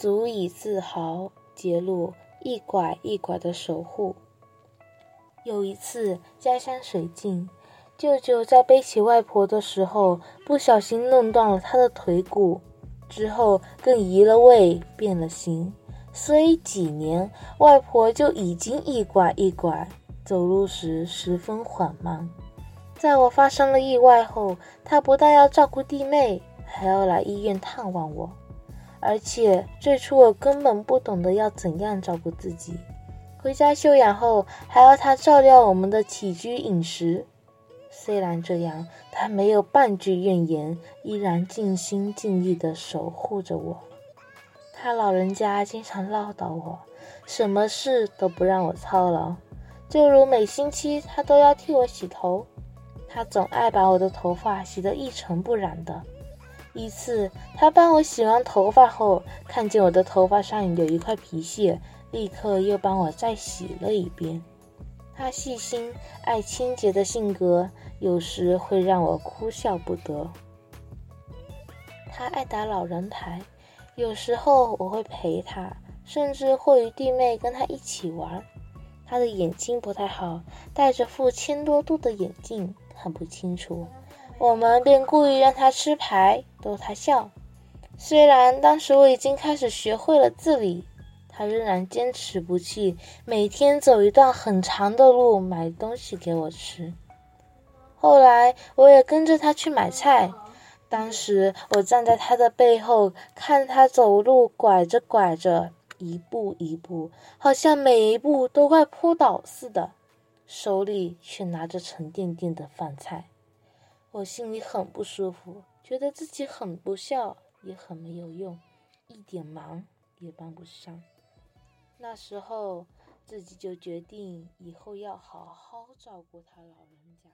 足以自豪。杰路一拐一拐的守护。有一次家乡水尽，舅舅在背起外婆的时候，不小心弄断了她的腿骨，之后更移了位，变了形。所以几年，外婆就已经一拐一拐，走路时十分缓慢。在我发生了意外后，她不但要照顾弟妹，还要来医院探望我。而且最初我根本不懂得要怎样照顾自己，回家休养后还要他照料我们的起居饮食。虽然这样，他没有半句怨言，依然尽心尽力地守护着我。他老人家经常唠叨我，什么事都不让我操劳，就如每星期他都要替我洗头，他总爱把我的头发洗得一尘不染的。一次，他帮我洗完头发后，看见我的头发上有一块皮屑，立刻又帮我再洗了一遍。他细心、爱清洁的性格，有时会让我哭笑不得。他爱打老人牌。有时候我会陪他，甚至会与弟妹跟他一起玩。他的眼睛不太好，戴着副千多度的眼镜，看不清楚。我们便故意让他吃牌，逗他笑。虽然当时我已经开始学会了自理，他仍然坚持不弃，每天走一段很长的路买东西给我吃。后来我也跟着他去买菜。当时我站在他的背后，看他走路，拐着拐着，一步一步，好像每一步都快扑倒似的，手里却拿着沉甸甸的饭菜。我心里很不舒服，觉得自己很不孝，也很没有用，一点忙也帮不上。那时候自己就决定以后要好好照顾他老人家。